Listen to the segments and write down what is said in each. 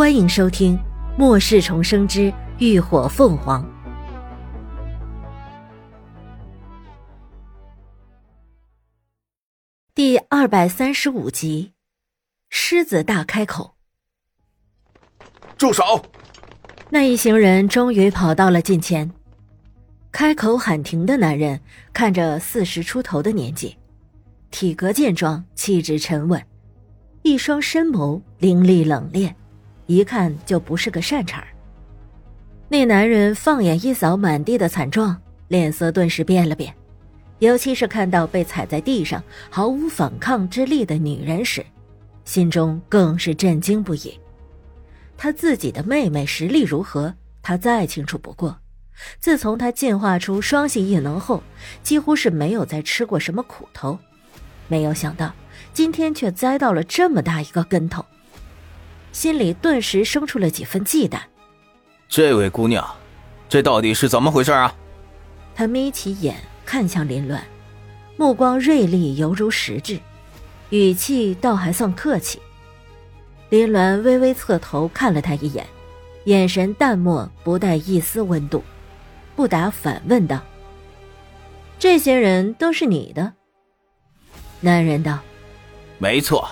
欢迎收听《末世重生之浴火凤凰》第二百三十五集。狮子大开口：“住手！”那一行人终于跑到了近前。开口喊停的男人看着四十出头的年纪，体格健壮，气质沉稳，一双深眸凌厉冷冽。一看就不是个善茬那男人放眼一扫满地的惨状，脸色顿时变了变，尤其是看到被踩在地上毫无反抗之力的女人时，心中更是震惊不已。他自己的妹妹实力如何，他再清楚不过。自从他进化出双系异能后，几乎是没有再吃过什么苦头，没有想到今天却栽到了这么大一个跟头。心里顿时生出了几分忌惮。这位姑娘，这到底是怎么回事啊？他眯起眼看向林鸾，目光锐利犹如实质，语气倒还算客气。林鸾微微侧头看了他一眼，眼神淡漠，不带一丝温度，不答反问道：“这些人都是你的？”男人道：“没错，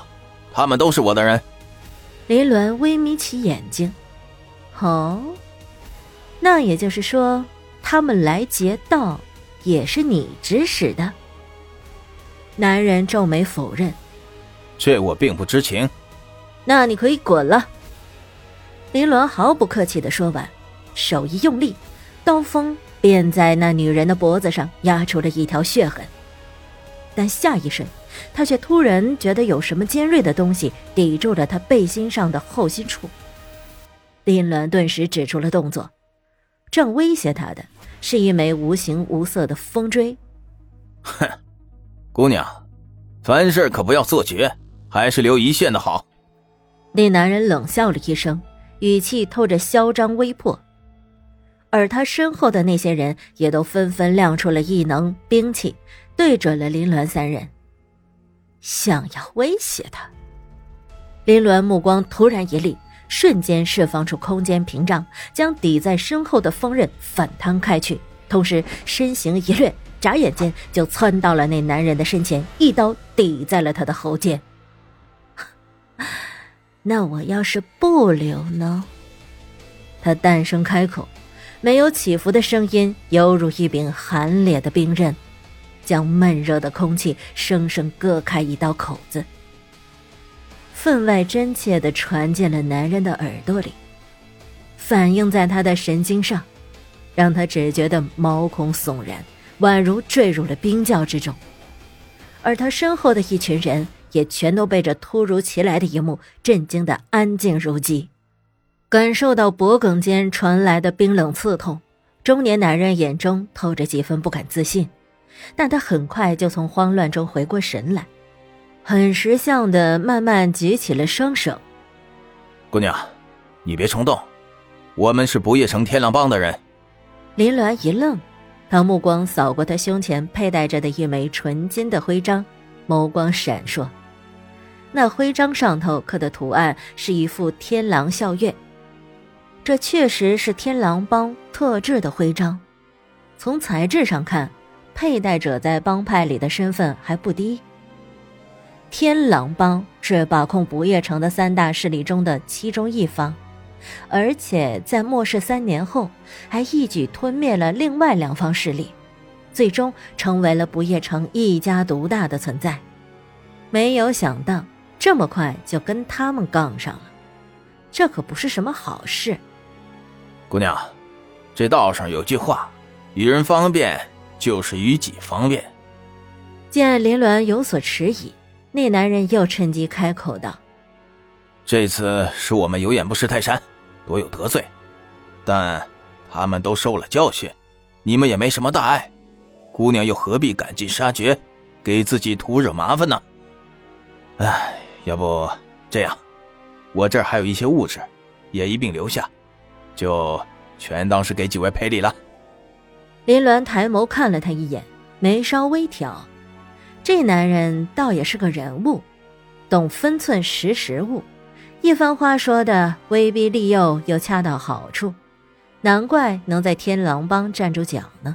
他们都是我的人。”林鸾微眯起眼睛，哦，那也就是说，他们来劫道也是你指使的？男人皱眉否认：“这我并不知情。”那你可以滚了。”林鸾毫不客气的说完，手一用力，刀锋便在那女人的脖子上压出了一条血痕。但下一瞬。他却突然觉得有什么尖锐的东西抵住了他背心上的后心处。林鸾顿时止住了动作，正威胁他的是一枚无形无色的风锥。哼，姑娘，凡事可不要做绝，还是留一线的好。那男人冷笑了一声，语气透着嚣张威迫，而他身后的那些人也都纷纷亮出了异能兵器，对准了林鸾三人。想要威胁他，林鸾目光突然一厉，瞬间释放出空间屏障，将抵在身后的锋刃反弹开去，同时身形一掠，眨眼间就窜到了那男人的身前，一刀抵在了他的喉间。那我要是不留呢？他淡声开口，没有起伏的声音，犹如一柄寒冽的冰刃。将闷热的空气生生割开一道口子，分外真切的传进了男人的耳朵里，反映在他的神经上，让他只觉得毛孔悚然，宛如坠入了冰窖之中。而他身后的一群人也全都被这突如其来的一幕震惊的安静如鸡，感受到脖颈间传来的冰冷刺痛，中年男人眼中透着几分不敢自信。但他很快就从慌乱中回过神来，很识相的慢慢举起了双手。姑娘，你别冲动，我们是不夜城天狼帮的人。林鸾一愣，他目光扫过他胸前佩戴着的一枚纯金的徽章，眸光闪烁。那徽章上头刻的图案是一副天狼笑月，这确实是天狼帮特制的徽章，从材质上看。佩戴者在帮派里的身份还不低。天狼帮是把控不夜城的三大势力中的其中一方，而且在末世三年后，还一举吞灭了另外两方势力，最终成为了不夜城一家独大的存在。没有想到这么快就跟他们杠上了，这可不是什么好事。姑娘，这道上有句话：“与人方便。”就是于己方便。见林鸾有所迟疑，那男人又趁机开口道：“这次是我们有眼不识泰山，多有得罪，但他们都受了教训，你们也没什么大碍。姑娘又何必赶尽杀绝，给自己徒惹麻烦呢？哎，要不这样，我这儿还有一些物质，也一并留下，就全当是给几位赔礼了。”林鸾抬眸看了他一眼，眉梢微挑。这男人倒也是个人物，懂分寸识时务，一番话说的威逼利诱又恰到好处，难怪能在天狼帮站住脚呢。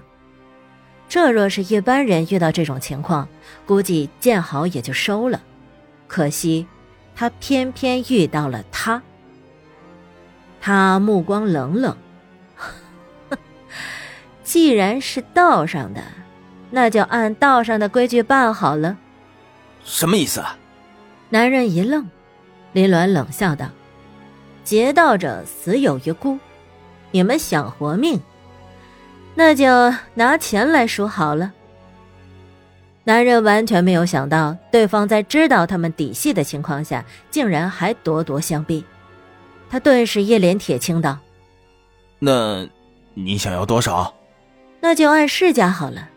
这若是一般人遇到这种情况，估计见好也就收了。可惜，他偏偏遇到了他。他目光冷冷，既然是道上的，那就按道上的规矩办好了。什么意思啊？男人一愣，林鸾冷笑道：“劫道者死有余辜，你们想活命，那就拿钱来赎好了。”男人完全没有想到，对方在知道他们底细的情况下，竟然还咄咄相逼。他顿时一脸铁青道：“那，你想要多少？那就按市价好了，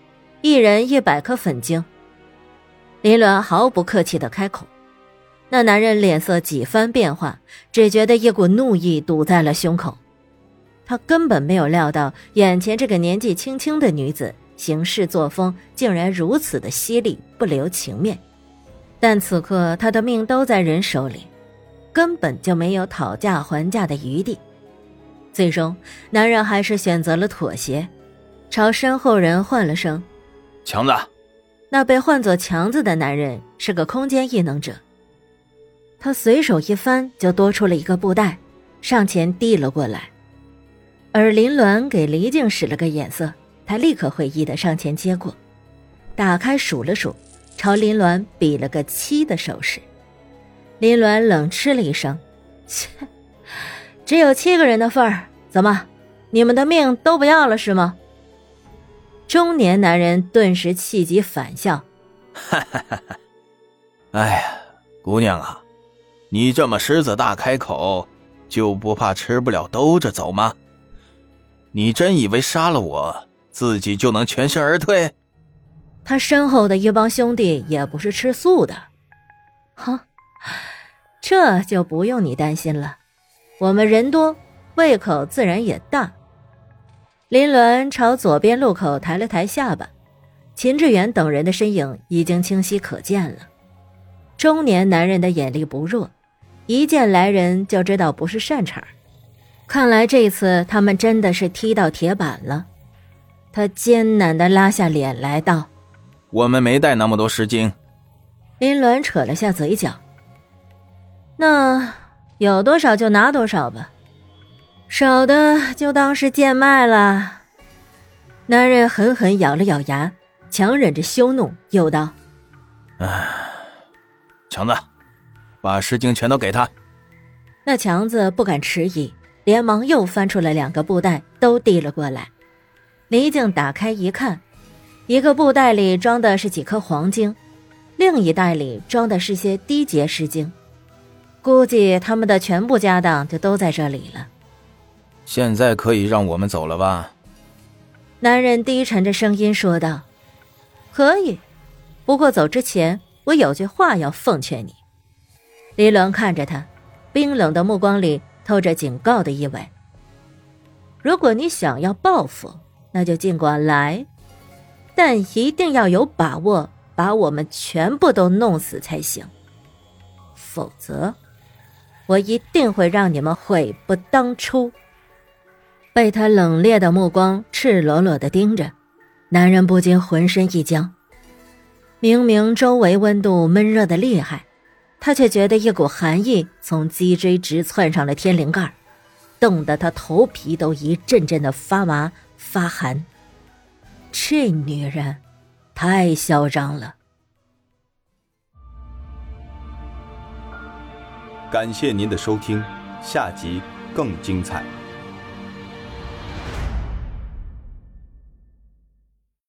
一人一百颗粉晶。”林鸾毫不客气的开口。那男人脸色几番变化，只觉得一股怒意堵在了胸口。他根本没有料到，眼前这个年纪轻轻的女子行事作风竟然如此的犀利，不留情面。但此刻他的命都在人手里。根本就没有讨价还价的余地，最终男人还是选择了妥协，朝身后人唤了声：“强子。”那被唤作强子的男人是个空间异能者，他随手一翻就多出了一个布袋，上前递了过来。而林鸾给黎静使了个眼色，他立刻会意的上前接过，打开数了数，朝林鸾比了个七的手势。林鸾冷嗤了一声：“切，只有七个人的份儿，怎么，你们的命都不要了是吗？”中年男人顿时气急反笑：“哈哈哈哈！哎呀，姑娘啊，你这么狮子大开口，就不怕吃不了兜着走吗？你真以为杀了我自己就能全身而退？”他身后的一帮兄弟也不是吃素的，哼。这就不用你担心了，我们人多，胃口自然也大。林鸾朝左边路口抬了抬下巴，秦志远等人的身影已经清晰可见了。中年男人的眼力不弱，一见来人就知道不是善茬看来这次他们真的是踢到铁板了。他艰难地拉下脸来道：“我们没带那么多石晶。”林鸾扯了下嘴角。那有多少就拿多少吧，少的就当是贱卖了。男人狠狠咬了咬牙，强忍着羞怒，又道：“哎，强子，把石晶全都给他。”那强子不敢迟疑，连忙又翻出了两个布袋，都递了过来。黎静打开一看，一个布袋里装的是几颗黄金，另一袋里装的是些低阶石晶。估计他们的全部家当就都在这里了。现在可以让我们走了吧？男人低沉着声音说道：“可以，不过走之前我有句话要奉劝你。”李伦看着他，冰冷的目光里透着警告的意味。如果你想要报复，那就尽管来，但一定要有把握把我们全部都弄死才行，否则。我一定会让你们悔不当初。被他冷冽的目光赤裸裸的盯着，男人不禁浑身一僵。明明周围温度闷热的厉害，他却觉得一股寒意从脊椎直窜上了天灵盖，冻得他头皮都一阵阵的发麻发寒。这女人，太嚣张了。感谢您的收听，下集更精彩。